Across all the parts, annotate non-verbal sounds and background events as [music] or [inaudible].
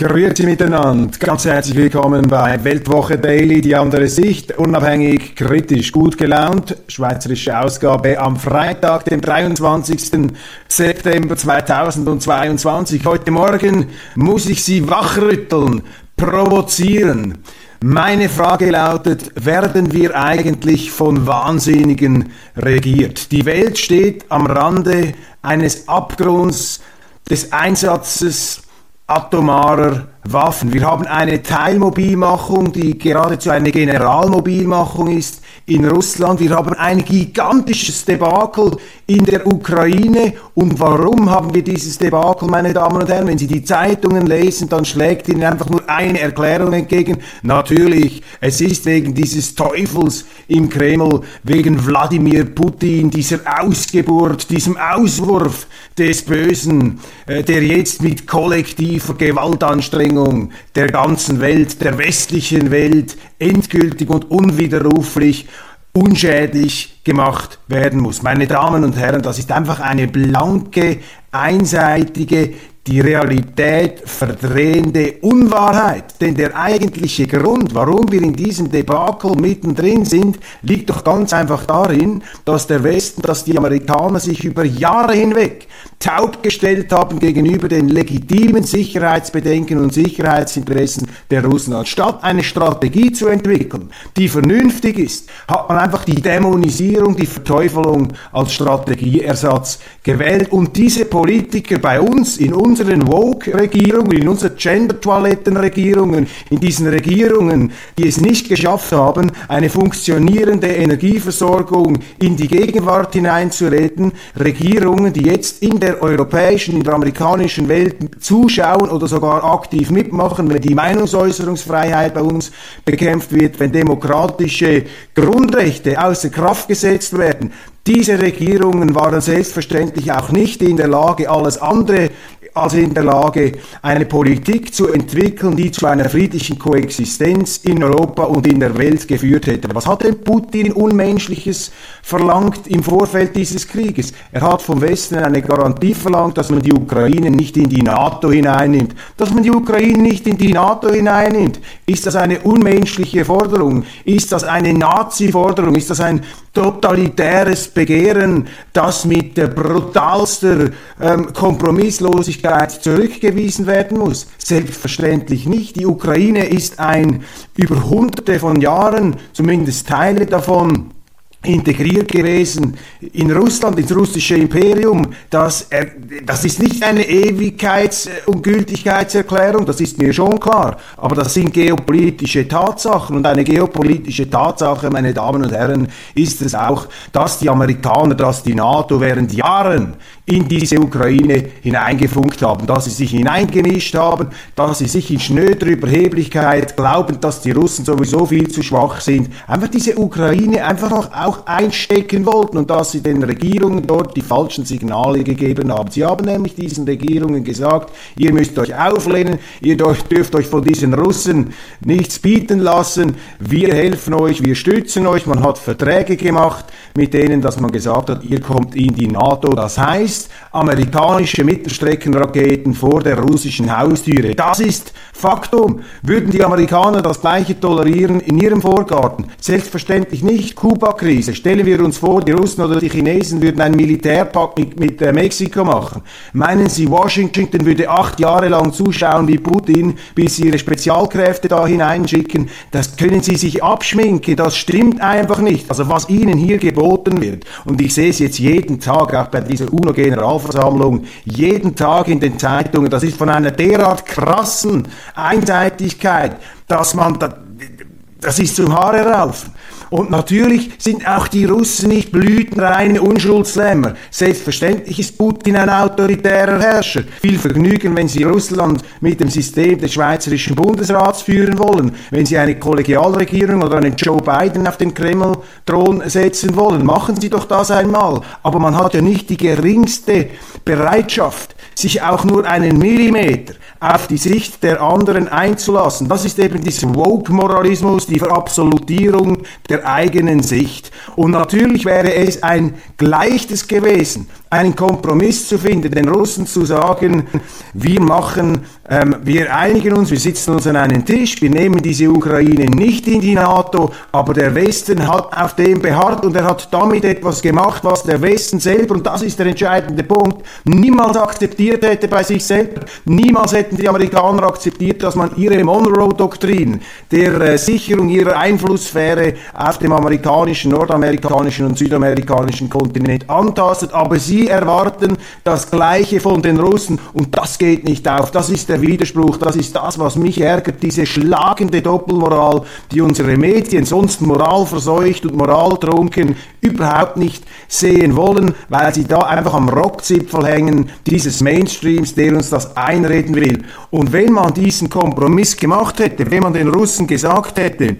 Grüezi miteinander, ganz herzlich willkommen bei Weltwoche Daily, die andere Sicht, unabhängig, kritisch, gut gelaunt, schweizerische Ausgabe am Freitag, dem 23. September 2022. Heute Morgen muss ich Sie wachrütteln, provozieren. Meine Frage lautet, werden wir eigentlich von Wahnsinnigen regiert? Die Welt steht am Rande eines Abgrunds des Einsatzes atomarer Waffen. Wir haben eine Teilmobilmachung, die geradezu eine Generalmobilmachung ist in Russland. Wir haben ein gigantisches Debakel in der Ukraine. Und warum haben wir dieses Debakel, meine Damen und Herren? Wenn Sie die Zeitungen lesen, dann schlägt Ihnen einfach nur eine Erklärung entgegen. Natürlich, es ist wegen dieses Teufels im Kreml, wegen Wladimir Putin, dieser Ausgeburt, diesem Auswurf des Bösen, äh, der jetzt mit kollektiver Gewaltanstrengung der ganzen Welt, der westlichen Welt, endgültig und unwiderruflich unschädlich gemacht werden muss. Meine Damen und Herren, das ist einfach eine blanke, einseitige, die Realität verdrehende Unwahrheit. Denn der eigentliche Grund, warum wir in diesem Debakel mittendrin sind, liegt doch ganz einfach darin, dass der Westen, dass die Amerikaner sich über Jahre hinweg taub gestellt haben gegenüber den legitimen Sicherheitsbedenken und Sicherheitsinteressen der Russen. Anstatt eine Strategie zu entwickeln, die vernünftig ist, hat man einfach die Dämonisierung, die Verteufelung als Strategieersatz gewählt. Und diese Politiker bei uns, in unseren Woke-Regierungen, in unseren Gender-Toiletten-Regierungen, in diesen Regierungen, die es nicht geschafft haben, eine funktionierende Energieversorgung in die Gegenwart hineinzureden, Regierungen, die jetzt in der europäischen, in der amerikanischen Welt zuschauen oder sogar aktiv mitmachen, wenn die Meinungsäußerungsfreiheit bei uns bekämpft wird, wenn demokratische Grundrechte außer Kraft gesetzt werden. Diese Regierungen waren selbstverständlich auch nicht in der Lage, alles andere als in der Lage, eine Politik zu entwickeln, die zu einer friedlichen Koexistenz in Europa und in der Welt geführt hätte. Was hat denn Putin Unmenschliches verlangt im Vorfeld dieses Krieges? Er hat vom Westen eine Garantie verlangt, dass man die Ukraine nicht in die NATO hineinnimmt. Dass man die Ukraine nicht in die NATO hineinnimmt. Ist das eine unmenschliche Forderung? Ist das eine Nazi-Forderung? Ist das ein totalitäres Begehren, das mit brutalster ähm, Kompromisslosigkeit zurückgewiesen werden muss? Selbstverständlich nicht. Die Ukraine ist ein über hunderte von Jahren, zumindest Teile davon, integriert gewesen in Russland, ins russische Imperium. Das, das ist nicht eine Ewigkeits- und Gültigkeitserklärung, das ist mir schon klar. Aber das sind geopolitische Tatsachen. Und eine geopolitische Tatsache, meine Damen und Herren, ist es auch, dass die Amerikaner, dass die NATO während Jahren in diese Ukraine hineingefunkt haben, dass sie sich hineingemischt haben, dass sie sich in schnöder Überheblichkeit glauben, dass die Russen sowieso viel zu schwach sind, einfach diese Ukraine einfach auch einstecken wollten und dass sie den Regierungen dort die falschen Signale gegeben haben. Sie haben nämlich diesen Regierungen gesagt, ihr müsst euch auflehnen, ihr dürft euch von diesen Russen nichts bieten lassen, wir helfen euch, wir stützen euch, man hat Verträge gemacht mit denen, dass man gesagt hat, ihr kommt in die NATO. Das heißt, amerikanische Mittelstreckenraketen vor der russischen Haustüre. Das ist Faktum. Würden die Amerikaner das gleiche tolerieren in ihrem Vorgarten? Selbstverständlich nicht. Kuba-Krise. Stellen wir uns vor, die Russen oder die Chinesen würden einen Militärpakt mit, mit äh, Mexiko machen. Meinen Sie, Washington würde acht Jahre lang zuschauen, wie Putin, bis ihre Spezialkräfte da hineinschicken? Das können Sie sich abschminken. Das stimmt einfach nicht. Also was Ihnen hier geboten wird. Und ich sehe es jetzt jeden Tag, auch bei dieser UNO-Generalversammlung, jeden Tag in den Zeitungen. Das ist von einer derart krassen Einseitigkeit, dass man da, das ist zum Haare raufen. Und natürlich sind auch die Russen nicht blütenreine Unschuldslämmer. Selbstverständlich ist Putin ein autoritärer Herrscher. Viel Vergnügen, wenn Sie Russland mit dem System des Schweizerischen Bundesrats führen wollen, wenn Sie eine Kollegialregierung oder einen Joe Biden auf den Kreml-Thron setzen wollen. Machen Sie doch das einmal. Aber man hat ja nicht die geringste Bereitschaft, sich auch nur einen Millimeter auf die Sicht der anderen einzulassen. Das ist eben dieser Woke-Moralismus, die Verabsolutierung der eigenen Sicht. Und natürlich wäre es ein Gleichtes gewesen, einen Kompromiss zu finden, den Russen zu sagen, wir machen, ähm, wir einigen uns, wir sitzen uns an einen Tisch, wir nehmen diese Ukraine nicht in die NATO, aber der Westen hat auf dem beharrt und er hat damit etwas gemacht, was der Westen selber, und das ist der entscheidende Punkt, niemals akzeptiert hätte bei sich selber. Niemals hätten die Amerikaner akzeptiert, dass man ihre Monroe-Doktrin der äh, Sicherung ihrer Einflusssphäre auf dem amerikanischen, nordamerikanischen und südamerikanischen Kontinent antastet, aber Sie erwarten das Gleiche von den Russen und das geht nicht auf. Das ist der Widerspruch, das ist das, was mich ärgert, diese schlagende Doppelmoral, die unsere Medien, sonst moralverseucht und moraltrunken, überhaupt nicht sehen wollen, weil sie da einfach am Rockzipfel hängen, dieses Mainstreams, der uns das einreden will. Und wenn man diesen Kompromiss gemacht hätte, wenn man den Russen gesagt hätte,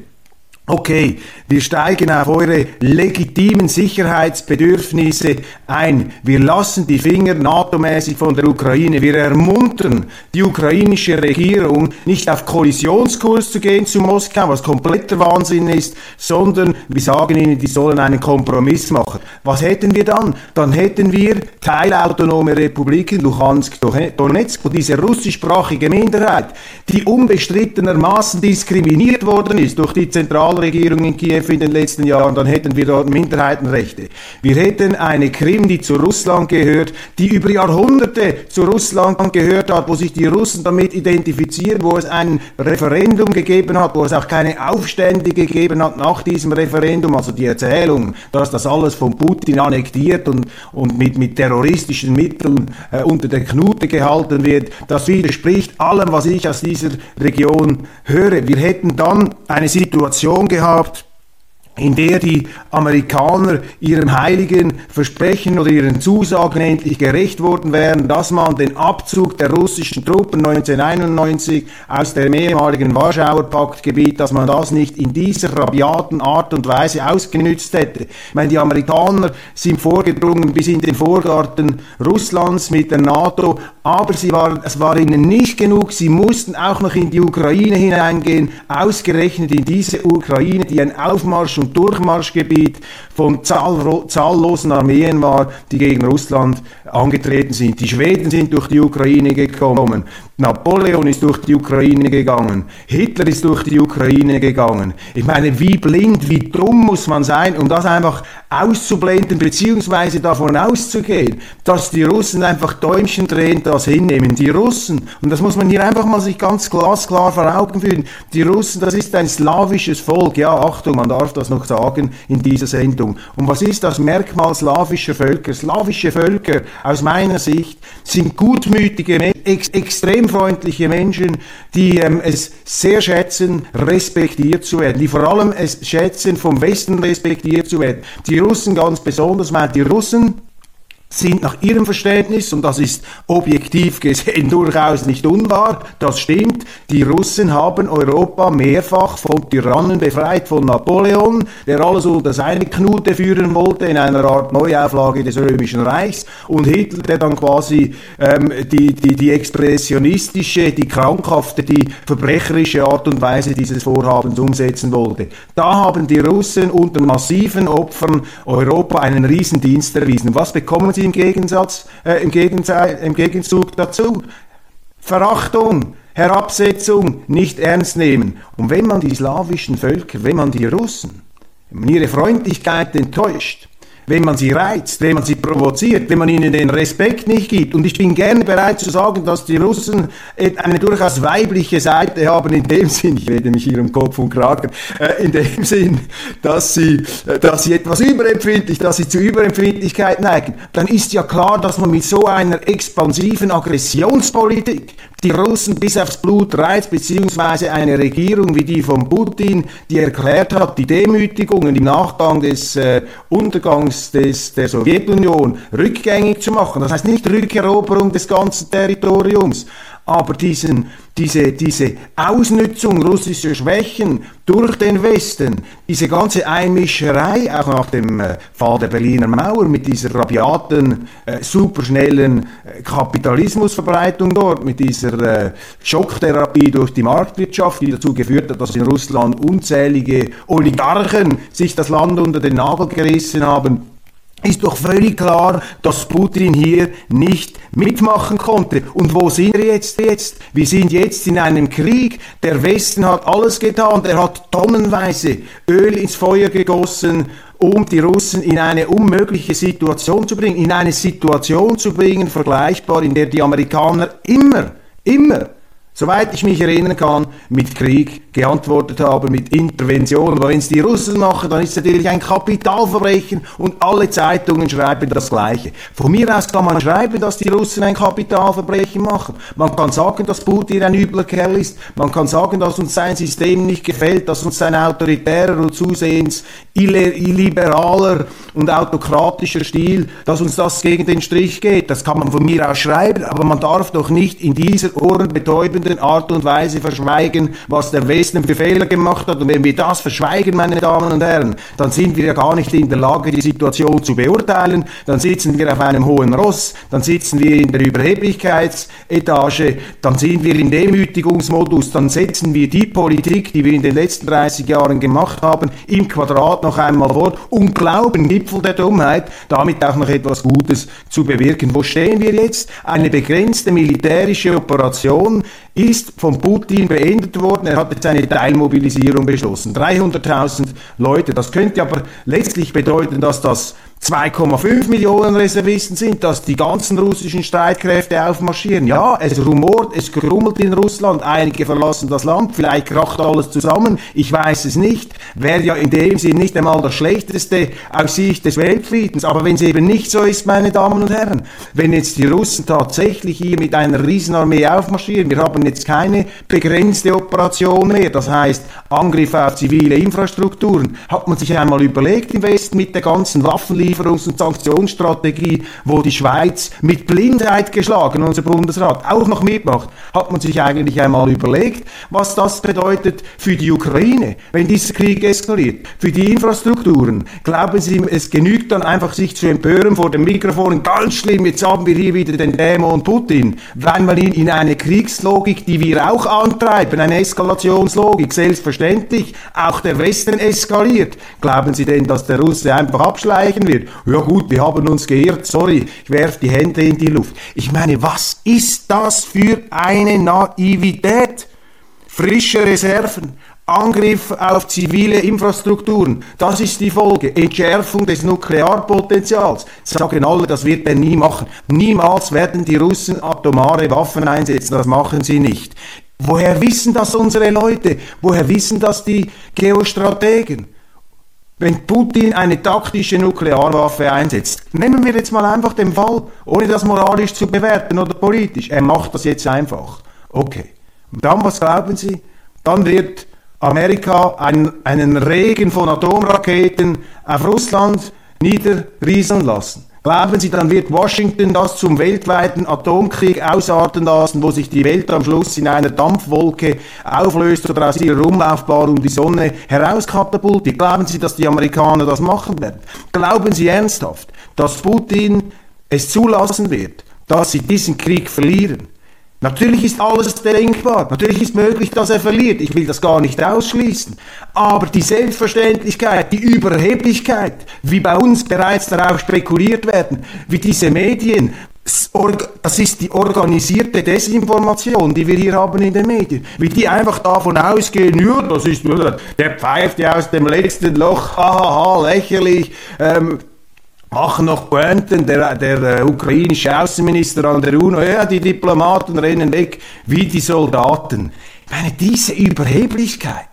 Okay, wir steigen auf eure legitimen Sicherheitsbedürfnisse ein. Wir lassen die Finger NATO-mäßig von der Ukraine. Wir ermuntern die ukrainische Regierung, nicht auf Kollisionskurs zu gehen zu Moskau, was kompletter Wahnsinn ist, sondern wir sagen ihnen, die sollen einen Kompromiss machen. Was hätten wir dann? Dann hätten wir teilautonome Republiken, Luhansk, Donetsk, wo diese russischsprachige Minderheit, die unbestrittenermaßen diskriminiert worden ist durch die zentrale Zentralregierung in Kiew in den letzten Jahren, dann hätten wir dort Minderheitenrechte. Wir hätten eine Krim, die zu Russland gehört, die über Jahrhunderte zu Russland gehört hat, wo sich die Russen damit identifizieren, wo es ein Referendum gegeben hat, wo es auch keine Aufstände gegeben hat nach diesem Referendum, also die Erzählung, dass das alles von Putin annektiert und, und mit, mit terroristischen Mitteln äh, unter der Knute gehalten wird, das widerspricht allem, was ich aus dieser Region höre. Wir hätten dann eine Situation gehabt, in der die Amerikaner ihrem heiligen Versprechen oder ihren Zusagen endlich gerecht worden wären, dass man den Abzug der russischen Truppen 1991 aus dem ehemaligen Warschauer Paktgebiet, dass man das nicht in dieser rabiaten Art und Weise ausgenützt hätte. Ich meine, die Amerikaner sind vorgedrungen bis in den Vorgarten Russlands mit der NATO, aber sie waren, es war ihnen nicht genug, sie mussten auch noch in die Ukraine hineingehen, ausgerechnet in diese Ukraine, die ein Aufmarsch und Durchmarschgebiet von zahllosen Armeen war, die gegen Russland angetreten sind. Die Schweden sind durch die Ukraine gekommen. Napoleon ist durch die Ukraine gegangen. Hitler ist durch die Ukraine gegangen. Ich meine, wie blind, wie dumm muss man sein, um das einfach auszublenden, beziehungsweise davon auszugehen, dass die Russen einfach Däumchen drehen, das hinnehmen. Die Russen, und das muss man hier einfach mal sich ganz glasklar vor Augen führen, die Russen, das ist ein slawisches Volk. Ja, Achtung, man darf das noch sagen in dieser Sendung. Und was ist das Merkmal slawischer Völker? Slawische Völker, aus meiner Sicht, sind gutmütige ex extrem freundliche Menschen, die ähm, es sehr schätzen, respektiert zu werden, die vor allem es schätzen, vom Westen respektiert zu werden. Die Russen ganz besonders, weil die Russen sind nach ihrem Verständnis, und das ist objektiv gesehen [laughs] durchaus nicht unwahr, das stimmt, die Russen haben Europa mehrfach von Tyrannen befreit, von Napoleon, der alles unter seine Knute führen wollte, in einer Art Neuauflage des Römischen Reichs, und Hitler, der dann quasi ähm, die, die, die expressionistische, die krankhafte, die verbrecherische Art und Weise dieses Vorhabens umsetzen wollte. Da haben die Russen unter massiven Opfern Europa einen Riesendienst erwiesen. Was bekommen sie sie im, Gegensatz, äh, im, im Gegenzug dazu? Verachtung, Herabsetzung, nicht ernst nehmen. Und wenn man die slawischen Völker, wenn man die Russen, wenn man ihre Freundlichkeit enttäuscht, wenn man sie reizt, wenn man sie provoziert, wenn man ihnen den Respekt nicht gibt. Und ich bin gerne bereit zu sagen, dass die Russen eine durchaus weibliche Seite haben, in dem Sinn, ich rede mich hier um Kopf und Kragen, äh, in dem Sinn, dass sie, äh, dass sie etwas überempfindlich, dass sie zu Überempfindlichkeit neigen, dann ist ja klar, dass man mit so einer expansiven Aggressionspolitik die Russen bis aufs Blut reizt, beziehungsweise eine Regierung wie die von Putin, die erklärt hat, die Demütigungen im Nachgang des äh, Untergangs des, der Sowjetunion rückgängig zu machen. Das heißt nicht Rückeroberung des ganzen Territoriums, aber diesen, diese, diese Ausnutzung russischer Schwächen durch den Westen, diese ganze Einmischerei, auch nach dem äh, Fall der Berliner Mauer mit dieser rabiaten, äh, superschnellen äh, Kapitalismusverbreitung dort, mit dieser äh, Schocktherapie durch die Marktwirtschaft, die dazu geführt hat, dass in Russland unzählige Oligarchen sich das Land unter den Nagel gerissen haben, ist doch völlig klar, dass Putin hier nicht mitmachen konnte. Und wo sind wir jetzt jetzt? Wir sind jetzt in einem Krieg. Der Westen hat alles getan. Er hat tonnenweise Öl ins Feuer gegossen, um die Russen in eine unmögliche Situation zu bringen. In eine Situation zu bringen, vergleichbar, in der die Amerikaner immer, immer soweit ich mich erinnern kann, mit Krieg geantwortet haben, mit Intervention. Aber wenn es die Russen machen, dann ist es natürlich ein Kapitalverbrechen und alle Zeitungen schreiben das Gleiche. Von mir aus kann man schreiben, dass die Russen ein Kapitalverbrechen machen. Man kann sagen, dass Putin ein übler Kerl ist. Man kann sagen, dass uns sein System nicht gefällt, dass uns sein autoritärer und zusehends illiberaler und autokratischer Stil, dass uns das gegen den Strich geht. Das kann man von mir aus schreiben, aber man darf doch nicht in dieser ohrenbetäubenden Art und Weise verschweigen, was der Westen für Fehler gemacht hat. Und wenn wir das verschweigen, meine Damen und Herren, dann sind wir ja gar nicht in der Lage, die Situation zu beurteilen. Dann sitzen wir auf einem hohen Ross, dann sitzen wir in der Überheblichkeitsetage, dann sind wir im Demütigungsmodus, dann setzen wir die Politik, die wir in den letzten 30 Jahren gemacht haben, im Quadrat noch einmal fort und glauben, Gipfel der Dummheit, damit auch noch etwas Gutes zu bewirken. Wo stehen wir jetzt? Eine begrenzte militärische Operation ist von Putin beendet worden. Er hat jetzt eine Teilmobilisierung beschlossen. 300.000 Leute. Das könnte aber letztlich bedeuten, dass das 2,5 Millionen Reservisten sind, dass die ganzen russischen Streitkräfte aufmarschieren. Ja, es rumort, es grummelt in Russland, einige verlassen das Land, vielleicht kracht alles zusammen, ich weiß es nicht. Wäre ja in dem Sinn nicht einmal das Schlechteste aus Sicht des Weltfriedens. Aber wenn es eben nicht so ist, meine Damen und Herren, wenn jetzt die Russen tatsächlich hier mit einer Riesenarmee aufmarschieren, wir haben jetzt keine begrenzte Operation mehr, das heißt Angriffe auf zivile Infrastrukturen, hat man sich einmal überlegt im Westen mit der ganzen Waffenlieferung, Lieferungs- und Sanktionsstrategie, wo die Schweiz mit Blindheit geschlagen, unser Bundesrat, auch noch mitmacht, hat man sich eigentlich einmal überlegt, was das bedeutet für die Ukraine, wenn dieser Krieg eskaliert, für die Infrastrukturen. Glauben Sie, es genügt dann einfach, sich zu empören vor dem Mikrofon, ganz schlimm, jetzt haben wir hier wieder den Dämon Putin, weil man ihn in eine Kriegslogik, die wir auch antreiben, eine Eskalationslogik, selbstverständlich, auch der Westen eskaliert. Glauben Sie denn, dass der Russe einfach abschleichen wird? Ja gut, wir haben uns geirrt, sorry, ich werfe die Hände in die Luft. Ich meine, was ist das für eine Naivität? Frische Reserven, Angriff auf zivile Infrastrukturen. Das ist die Folge. Entschärfung des Nuklearpotenzials. Sagen alle, das wird er nie machen. Niemals werden die Russen atomare Waffen einsetzen. Das machen sie nicht. Woher wissen das unsere Leute? Woher wissen das die Geostrategen? Wenn Putin eine taktische Nuklearwaffe einsetzt. Nehmen wir jetzt mal einfach den Fall, ohne das moralisch zu bewerten oder politisch. Er macht das jetzt einfach. Okay. Und dann, was glauben Sie? Dann wird Amerika einen, einen Regen von Atomraketen auf Russland niederrieseln lassen. Glauben Sie, dann wird Washington das zum weltweiten Atomkrieg ausarten lassen, wo sich die Welt am Schluss in einer Dampfwolke auflöst oder aus ihrer Umlaufbahn um die Sonne herauskatapultiert? Glauben Sie, dass die Amerikaner das machen werden? Glauben Sie ernsthaft, dass Putin es zulassen wird, dass sie diesen Krieg verlieren? Natürlich ist alles denkbar, natürlich ist möglich, dass er verliert, ich will das gar nicht ausschließen, aber die Selbstverständlichkeit, die Überheblichkeit, wie bei uns bereits darauf spekuliert werden, wie diese Medien, das ist die organisierte Desinformation, die wir hier haben in den Medien. Wie die einfach davon ausgehen, ja, das ist, der pfeift ja aus dem letzten Loch, hahaha, lächerlich, ähm, machen noch Pointen, der, der äh, ukrainische Außenminister an der UNO, ja, die Diplomaten rennen weg wie die Soldaten. Ich meine, diese Überheblichkeit,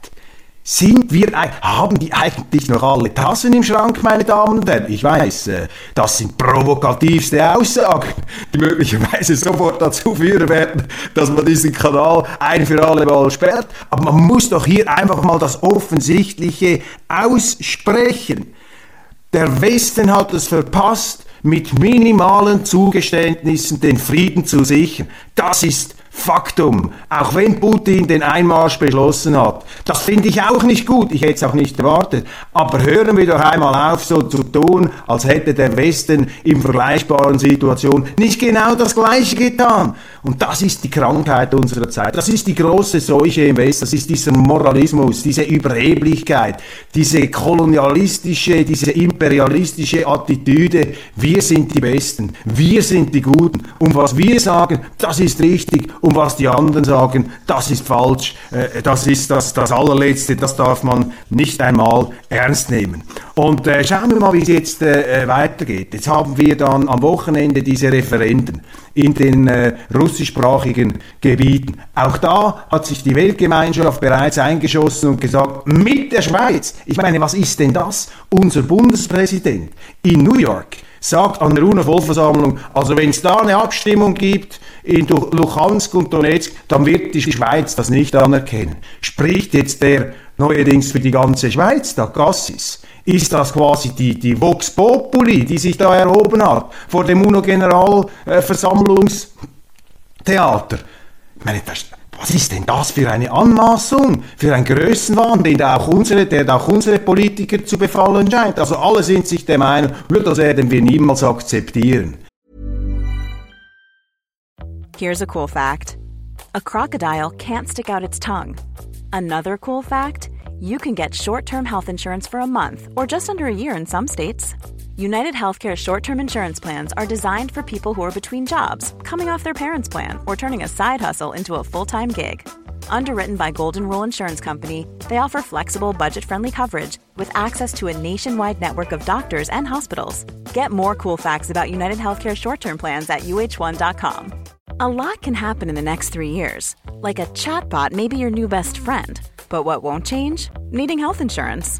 sind wir, haben die eigentlich noch alle Tassen im Schrank, meine Damen und Herren? Ich weiß, äh, das sind provokativste Aussagen, die möglicherweise sofort dazu führen werden, dass man diesen Kanal ein für alle Mal sperrt. Aber man muss doch hier einfach mal das Offensichtliche aussprechen. Der Westen hat es verpasst, mit minimalen Zugeständnissen den Frieden zu sichern. Das ist Faktum, auch wenn Putin den Einmarsch beschlossen hat. Das finde ich auch nicht gut, ich hätte es auch nicht erwartet. Aber hören wir doch einmal auf, so zu tun, als hätte der Westen in vergleichbaren Situationen nicht genau das Gleiche getan. Und das ist die Krankheit unserer Zeit. Das ist die große Seuche im Westen. Das ist dieser Moralismus, diese Überheblichkeit, diese kolonialistische, diese imperialistische Attitüde. Wir sind die Besten. Wir sind die Guten. Und was wir sagen, das ist richtig und was die anderen sagen, das ist falsch, äh, das ist das, das allerletzte, das darf man nicht einmal ernst nehmen. Und äh, schauen wir mal, wie es jetzt äh, weitergeht. Jetzt haben wir dann am Wochenende diese Referenden in den äh, russischsprachigen Gebieten. Auch da hat sich die Weltgemeinschaft bereits eingeschossen und gesagt, mit der Schweiz. Ich meine, was ist denn das? Unser Bundespräsident in New York sagt an der UNO-Vollversammlung, also wenn es da eine Abstimmung gibt in Luhansk und Donetsk, dann wird die Schweiz das nicht anerkennen. Spricht jetzt der neuerdings für die ganze Schweiz, der Gassis? Ist das quasi die, die Vox Populi, die sich da erhoben hat vor dem UNO-Generalversammlungstheater? Ich meine, das, was ist denn das für eine Anmaßung, für ein Größenwahn, den auch unsere, der auch unsere Politiker zu befallen scheint? Also alle sind sich der Meinung, das werden wir niemals akzeptieren. Here's a cool fact. A crocodile can't stick out its tongue. Another cool fact, you can get short-term health insurance for a month or just under a year in some states. United Healthcare short term insurance plans are designed for people who are between jobs, coming off their parents' plan, or turning a side hustle into a full time gig. Underwritten by Golden Rule Insurance Company, they offer flexible, budget friendly coverage with access to a nationwide network of doctors and hospitals. Get more cool facts about United Healthcare short term plans at uh1.com. A lot can happen in the next three years. Like a chatbot may be your new best friend. But what won't change? Needing health insurance.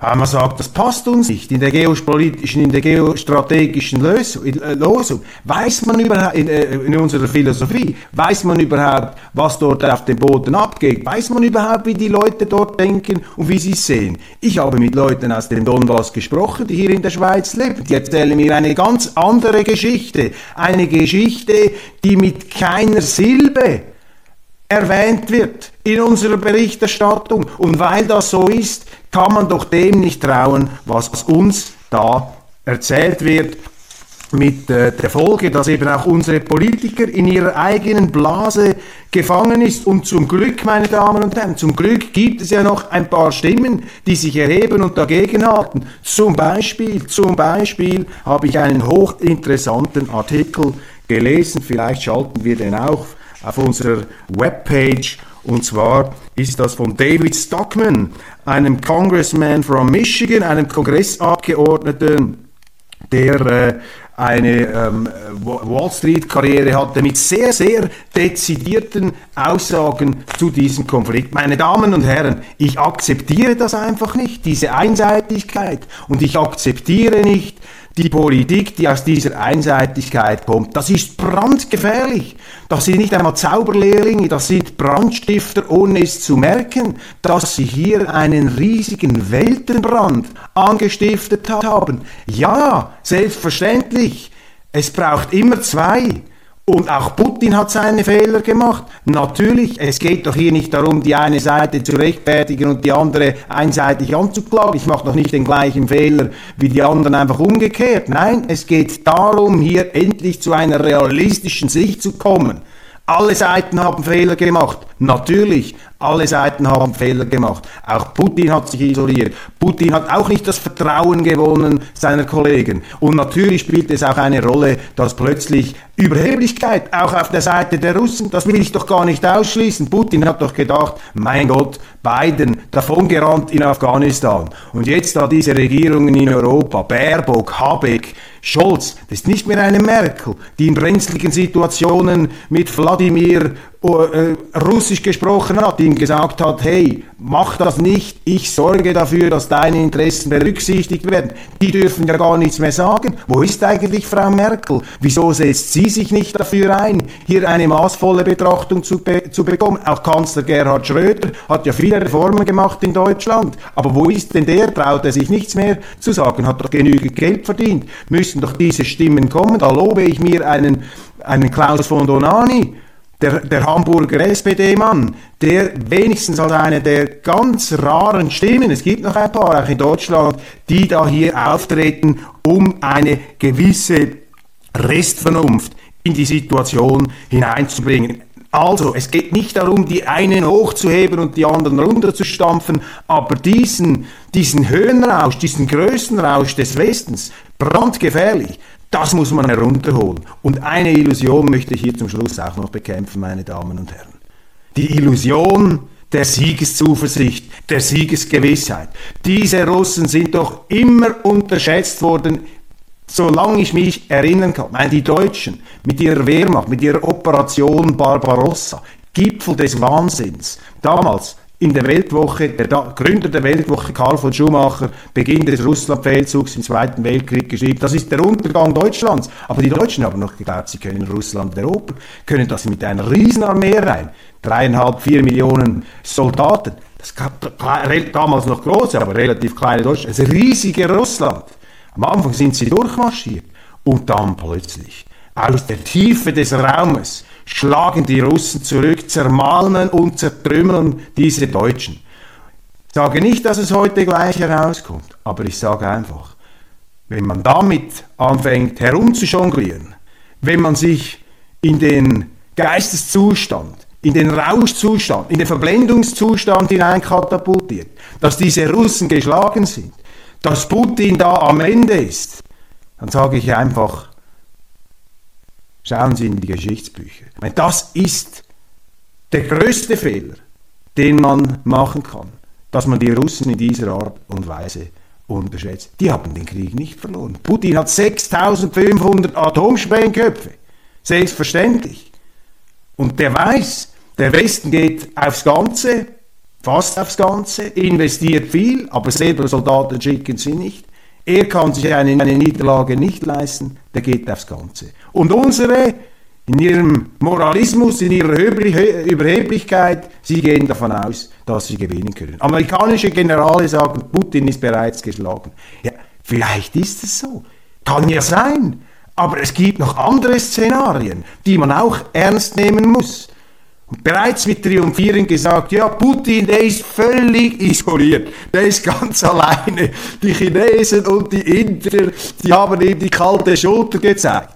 Man sagt, das passt uns nicht in der geopolitischen, in der geostrategischen äh, Losung. Weiß man überhaupt, in, äh, in, unserer Philosophie, weiß man überhaupt, was dort auf dem Boden abgeht? Weiß man überhaupt, wie die Leute dort denken und wie sie es sehen? Ich habe mit Leuten aus dem Donbass gesprochen, die hier in der Schweiz leben. Die erzählen mir eine ganz andere Geschichte. Eine Geschichte, die mit keiner Silbe erwähnt wird in unserer Berichterstattung. Und weil das so ist, kann man doch dem nicht trauen, was uns da erzählt wird mit äh, der Folge, dass eben auch unsere Politiker in ihrer eigenen Blase gefangen ist. Und zum Glück, meine Damen und Herren, zum Glück gibt es ja noch ein paar Stimmen, die sich erheben und dagegen halten. Zum Beispiel, zum Beispiel habe ich einen hochinteressanten Artikel gelesen, vielleicht schalten wir den auch auf unserer Webpage. Und zwar ist das von David Stockman, einem Congressman from Michigan, einem Kongressabgeordneten, der äh, eine ähm, Wall Street-Karriere hatte mit sehr, sehr dezidierten Aussagen zu diesem Konflikt. Meine Damen und Herren, ich akzeptiere das einfach nicht, diese Einseitigkeit. Und ich akzeptiere nicht, die Politik, die aus dieser Einseitigkeit kommt, das ist brandgefährlich. Das sind nicht einmal Zauberlehrlinge, das sind Brandstifter, ohne es zu merken, dass sie hier einen riesigen Weltenbrand angestiftet haben. Ja, selbstverständlich. Es braucht immer zwei. Und auch Putin hat seine Fehler gemacht. Natürlich, es geht doch hier nicht darum, die eine Seite zu rechtfertigen und die andere einseitig anzuklagen. Ich mache doch nicht den gleichen Fehler wie die anderen einfach umgekehrt. Nein, es geht darum, hier endlich zu einer realistischen Sicht zu kommen. Alle Seiten haben Fehler gemacht, natürlich, Alle Seiten haben Fehler gemacht. Auch Putin hat sich isoliert. Putin hat auch nicht das Vertrauen gewonnen seiner Kollegen. Und natürlich spielt es auch eine Rolle, dass plötzlich Überheblichkeit auch auf der Seite der Russen, das will ich doch gar nicht ausschließen. Putin hat doch gedacht, mein Gott, Biden davongerannt in Afghanistan. Und jetzt da diese Regierungen in Europa, Baerbock, Habeck, Scholz, das ist nicht mehr eine Merkel, die in brenzligen Situationen mit Wladimir Russisch gesprochen hat, ihm gesagt hat, hey, mach das nicht, ich sorge dafür, dass deine Interessen berücksichtigt werden. Die dürfen ja gar nichts mehr sagen. Wo ist eigentlich Frau Merkel? Wieso setzt sie sich nicht dafür ein, hier eine maßvolle Betrachtung zu, be zu bekommen? Auch Kanzler Gerhard Schröder hat ja viele Reformen gemacht in Deutschland. Aber wo ist denn der? Traut er sich nichts mehr zu sagen? Hat doch genügend Geld verdient. Müssen doch diese Stimmen kommen. Da lobe ich mir einen, einen Klaus von Donani der, der Hamburger SPD-Mann, der wenigstens als eine der ganz raren Stimmen, es gibt noch ein paar auch in Deutschland, die da hier auftreten, um eine gewisse Restvernunft in die Situation hineinzubringen. Also, es geht nicht darum, die einen hochzuheben und die anderen runterzustampfen, aber diesen, diesen Höhenrausch, diesen Größenrausch des Westens, brandgefährlich, das muss man herunterholen. Und eine Illusion möchte ich hier zum Schluss auch noch bekämpfen, meine Damen und Herren. Die Illusion der Siegeszuversicht, der Siegesgewissheit. Diese Russen sind doch immer unterschätzt worden, solange ich mich erinnern kann. Meine, die Deutschen mit ihrer Wehrmacht, mit ihrer Operation Barbarossa, Gipfel des Wahnsinns. Damals in der Weltwoche, der Gründer der Weltwoche, Karl von Schumacher, Beginn des Russlandfeldzugs im Zweiten Weltkrieg geschrieben, das ist der Untergang Deutschlands. Aber die Deutschen haben noch geglaubt, sie können Russland erobern, können das mit einer Riesenarmee rein. Dreieinhalb, vier Millionen Soldaten. Das gab damals noch große, aber relativ kleine Deutschland. Das riesige Russland. Am Anfang sind sie durchmarschiert und dann plötzlich aus der Tiefe des Raumes schlagen die Russen zurück, zermalmen und zertrümmern diese Deutschen. Ich sage nicht, dass es heute gleich herauskommt, aber ich sage einfach, wenn man damit anfängt herumzujonglieren, wenn man sich in den Geisteszustand, in den Rauschzustand, in den Verblendungszustand hineinkatapultiert, dass diese Russen geschlagen sind, dass Putin da am Ende ist, dann sage ich einfach, Schauen Sie in die Geschichtsbücher. Das ist der größte Fehler, den man machen kann, dass man die Russen in dieser Art und Weise unterschätzt. Die haben den Krieg nicht verloren. Putin hat 6500 Atomsprengköpfe. Selbstverständlich. Und der weiß, der Westen geht aufs Ganze, fast aufs Ganze, investiert viel, aber selber Soldaten schicken sie nicht. Er kann sich eine, eine Niederlage nicht leisten, der geht aufs Ganze. Und unsere, in ihrem Moralismus, in ihrer Überheblichkeit, sie gehen davon aus, dass sie gewinnen können. Amerikanische Generale sagen, Putin ist bereits geschlagen. Ja, vielleicht ist es so. Kann ja sein. Aber es gibt noch andere Szenarien, die man auch ernst nehmen muss bereits mit triumphierend gesagt, ja, Putin, der ist völlig isoliert, der ist ganz [laughs] alleine. Die Chinesen und die Inder, die haben ihm die kalte Schulter gezeigt.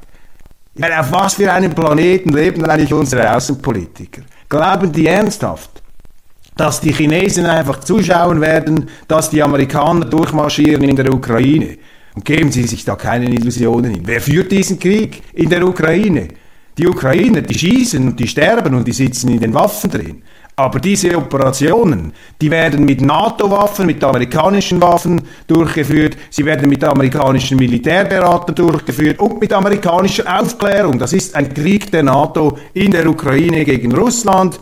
Ja, auf was für einem Planeten leben eigentlich unsere Außenpolitiker? Glauben die ernsthaft, dass die Chinesen einfach zuschauen werden, dass die Amerikaner durchmarschieren in der Ukraine? Und geben Sie sich da keine Illusionen hin. Wer führt diesen Krieg in der Ukraine? Die Ukrainer, die schießen und die sterben und die sitzen in den Waffen drin. Aber diese Operationen, die werden mit NATO-Waffen, mit amerikanischen Waffen durchgeführt, sie werden mit amerikanischen Militärberatern durchgeführt und mit amerikanischer Aufklärung. Das ist ein Krieg der NATO in der Ukraine gegen Russland.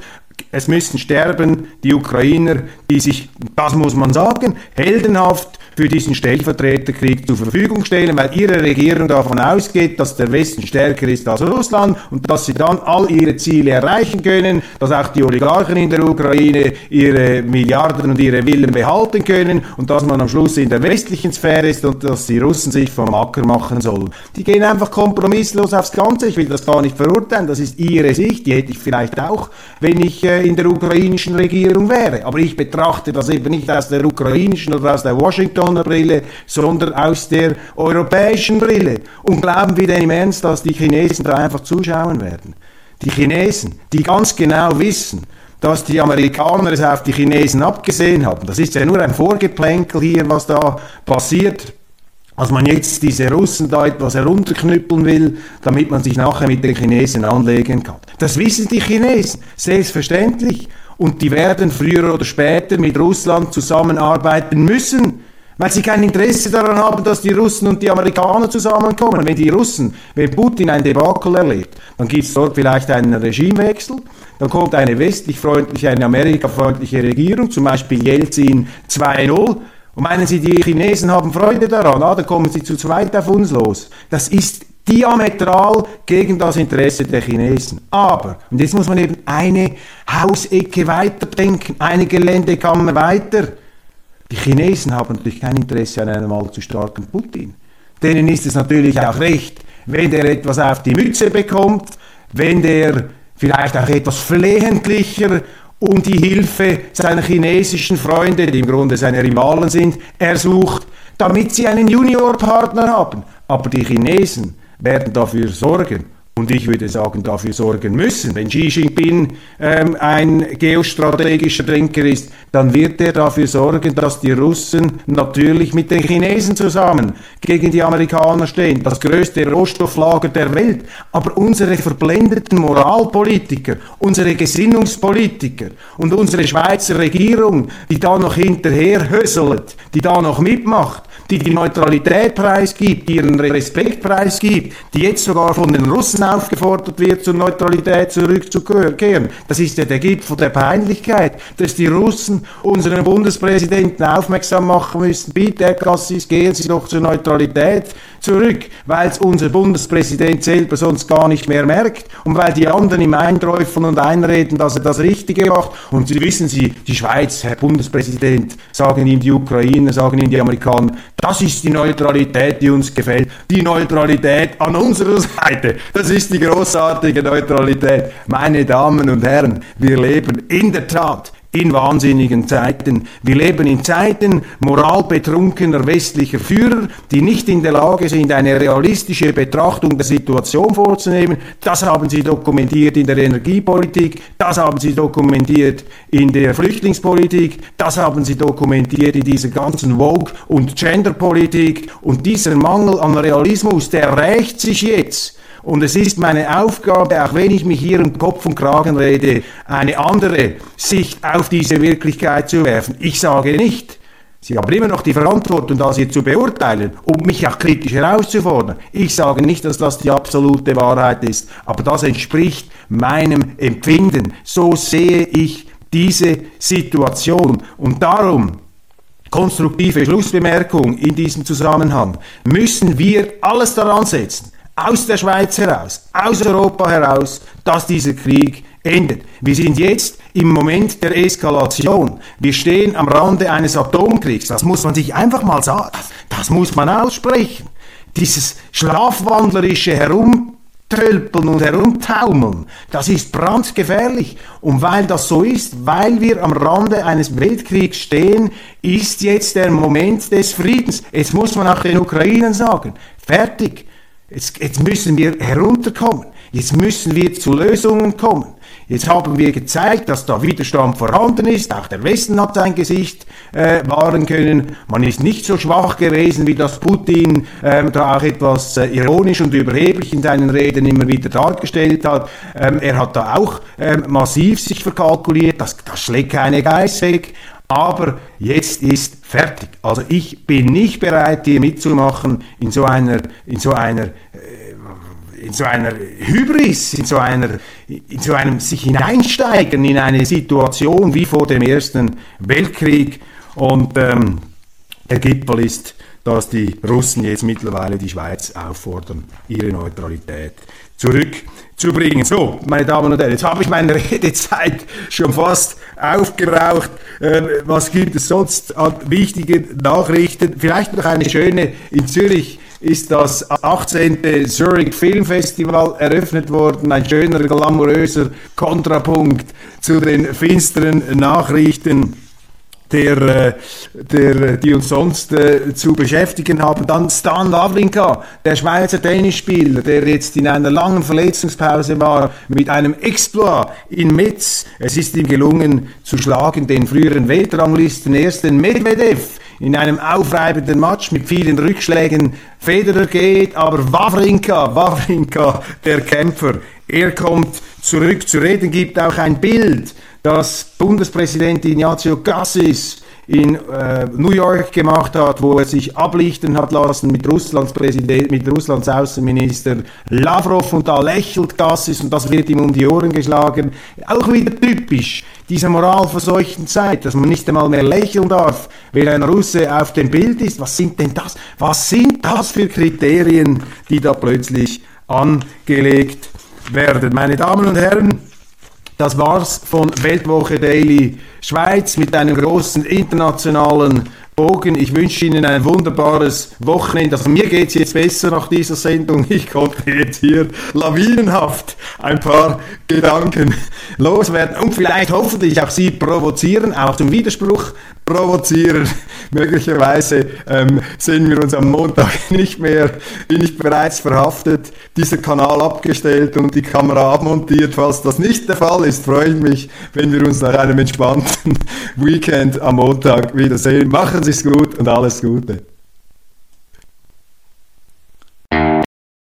Es müssen sterben die Ukrainer, die sich, das muss man sagen, heldenhaft für diesen Stellvertreterkrieg zur Verfügung stellen, weil ihre Regierung davon ausgeht, dass der Westen stärker ist als Russland und dass sie dann all ihre Ziele erreichen können, dass auch die Oligarchen in der Ukraine ihre Milliarden und ihre Willen behalten können und dass man am Schluss in der westlichen Sphäre ist und dass die Russen sich vom Acker machen sollen. Die gehen einfach kompromisslos aufs Ganze. Ich will das gar nicht verurteilen, das ist ihre Sicht, die hätte ich vielleicht auch, wenn ich äh, in der ukrainischen Regierung wäre. Aber ich betrachte das eben nicht aus der ukrainischen oder aus der Washington Washingtoner Brille, sondern aus der europäischen Brille. Und glauben wir denn im Ernst, dass die Chinesen da einfach zuschauen werden? Die Chinesen, die ganz genau wissen, dass die Amerikaner es auf die Chinesen abgesehen haben. Das ist ja nur ein Vorgeplänkel hier, was da passiert als man jetzt diese Russen da etwas herunterknüppeln will, damit man sich nachher mit den Chinesen anlegen kann. Das wissen die Chinesen, selbstverständlich. Und die werden früher oder später mit Russland zusammenarbeiten müssen, weil sie kein Interesse daran haben, dass die Russen und die Amerikaner zusammenkommen. Wenn die Russen, wenn Putin ein Debakel erlebt, dann gibt es dort vielleicht einen Regimewechsel, dann kommt eine westlich freundliche, eine amerikafreundliche Regierung, zum Beispiel Jelzin 2.0, und meinen Sie, die Chinesen haben Freude daran? Ah, dann kommen sie zu zweit auf uns los. Das ist diametral gegen das Interesse der Chinesen. Aber, und jetzt muss man eben eine Hausecke weiterdenken, eine Geländekammer weiter. Die Chinesen haben natürlich kein Interesse an einem allzu starken Putin. Denen ist es natürlich auch recht, wenn der etwas auf die Mütze bekommt, wenn der vielleicht auch etwas flehentlicher um die Hilfe seiner chinesischen Freunde, die im Grunde seine Rivalen sind, ersucht, damit sie einen Juniorpartner haben. Aber die Chinesen werden dafür sorgen, und ich würde sagen, dafür sorgen müssen. Wenn Xi Jinping ähm, ein geostrategischer Denker ist, dann wird er dafür sorgen, dass die Russen natürlich mit den Chinesen zusammen gegen die Amerikaner stehen. Das größte Rohstofflager der Welt. Aber unsere verblendeten Moralpolitiker, unsere Gesinnungspolitiker und unsere Schweizer Regierung, die da noch hinterher höselt, die da noch mitmacht, die die Neutralität preisgibt, die ihren Respekt preisgibt, die jetzt sogar von den Russen aufgefordert wird, zur Neutralität zurückzukehren. Das ist ja der Gipfel der Peinlichkeit, dass die Russen unseren Bundespräsidenten aufmerksam machen müssen, bitte, Herr Cassis, gehen Sie doch zur Neutralität zurück, weil es unser Bundespräsident selber sonst gar nicht mehr merkt und weil die anderen ihm einträufeln und einreden, dass er das Richtige macht. Und Sie wissen Sie, die Schweiz, Herr Bundespräsident, sagen ihm die Ukrainer, sagen ihm die Amerikaner, das ist die Neutralität, die uns gefällt. Die Neutralität an unserer Seite. Das ist die großartige Neutralität. Meine Damen und Herren, wir leben in der Tat in wahnsinnigen Zeiten. Wir leben in Zeiten moralbetrunkener westlicher Führer, die nicht in der Lage sind, eine realistische Betrachtung der Situation vorzunehmen. Das haben sie dokumentiert in der Energiepolitik, das haben sie dokumentiert in der Flüchtlingspolitik, das haben sie dokumentiert in dieser ganzen Vogue- und Genderpolitik. Und dieser Mangel an Realismus, der rächt sich jetzt. Und es ist meine Aufgabe, auch wenn ich mich hier im Kopf und Kragen rede, eine andere Sicht auf diese Wirklichkeit zu werfen. Ich sage nicht, Sie haben immer noch die Verantwortung, das hier zu beurteilen und mich auch kritisch herauszufordern. Ich sage nicht, dass das die absolute Wahrheit ist, aber das entspricht meinem Empfinden. So sehe ich diese Situation. Und darum, konstruktive Schlussbemerkung in diesem Zusammenhang, müssen wir alles daran setzen, aus der Schweiz heraus, aus Europa heraus, dass dieser Krieg endet. Wir sind jetzt im Moment der Eskalation. Wir stehen am Rande eines Atomkriegs. Das muss man sich einfach mal sagen. Das muss man aussprechen. Dieses schlafwandlerische Herumtölpeln und Herumtaumeln, das ist brandgefährlich. Und weil das so ist, weil wir am Rande eines Weltkriegs stehen, ist jetzt der Moment des Friedens. Jetzt muss man auch den Ukrainern sagen, fertig. Jetzt, jetzt müssen wir herunterkommen. Jetzt müssen wir zu Lösungen kommen. Jetzt haben wir gezeigt, dass da Widerstand vorhanden ist. Auch der Westen hat sein Gesicht äh, wahren können. Man ist nicht so schwach gewesen, wie das Putin ähm, da auch etwas äh, ironisch und überheblich in seinen Reden immer wieder dargestellt hat. Ähm, er hat da auch ähm, massiv sich verkalkuliert. Das, das schlägt keine Geiß weg. Aber jetzt ist fertig. Also ich bin nicht bereit, hier mitzumachen in so einer, in so einer, äh, in so einer Hybris, in so einer, in so einem sich hineinsteigern in eine Situation wie vor dem Ersten Weltkrieg. Und ähm, der Gipfel ist, dass die Russen jetzt mittlerweile die Schweiz auffordern, ihre Neutralität zurückzubringen. So, meine Damen und Herren, jetzt habe ich meine [laughs] Redezeit schon fast aufgebraucht. Ähm, was gibt es sonst an wichtigen Nachrichten? Vielleicht noch eine schöne in Zürich ist das 18. Zurich Film Festival eröffnet worden. Ein schöner, glamouröser Kontrapunkt zu den finsteren Nachrichten der, äh, der, die uns sonst äh, zu beschäftigen haben. Dann Stan Wawrinka, der Schweizer Tennisspieler, der jetzt in einer langen Verletzungspause war, mit einem Exploit in Metz. Es ist ihm gelungen zu schlagen den früheren Weltranglisten ersten Medvedev in einem aufreibenden Match mit vielen Rückschlägen. Federer geht, aber Wawrinka, [laughs] Wawrinka, der Kämpfer, er kommt zurück zu reden, gibt auch ein Bild, das Bundespräsident Ignazio Cassis in äh, New York gemacht hat, wo er sich ablichten hat lassen mit Russlands Präsident, mit Russlands Außenminister Lavrov und da lächelt Gassis und das wird ihm um die Ohren geschlagen. Auch wieder typisch dieser moralverseuchten Zeit, dass man nicht einmal mehr lächeln darf, wenn ein Russe auf dem Bild ist. Was sind denn das? Was sind das für Kriterien, die da plötzlich angelegt werden? Meine Damen und Herren, das war's von Weltwoche Daily Schweiz mit einem großen internationalen Bogen. Ich wünsche Ihnen ein wunderbares Wochenende. Also mir geht es jetzt besser nach dieser Sendung. [laughs] Ich konnte jetzt hier lawinenhaft ein paar Gedanken loswerden und vielleicht hoffentlich auch Sie provozieren, auch zum Widerspruch provozieren. Möglicherweise ähm, sehen wir uns am Montag [laughs] nicht mehr. Bin ich bereits verhaftet, dieser Kanal abgestellt und die Kamera abmontiert. Falls das nicht der Fall ist, freue ich mich, wenn wir uns nach einem entspannten [laughs] Weekend am Montag wiedersehen. Machen Sie es gut und alles Gute.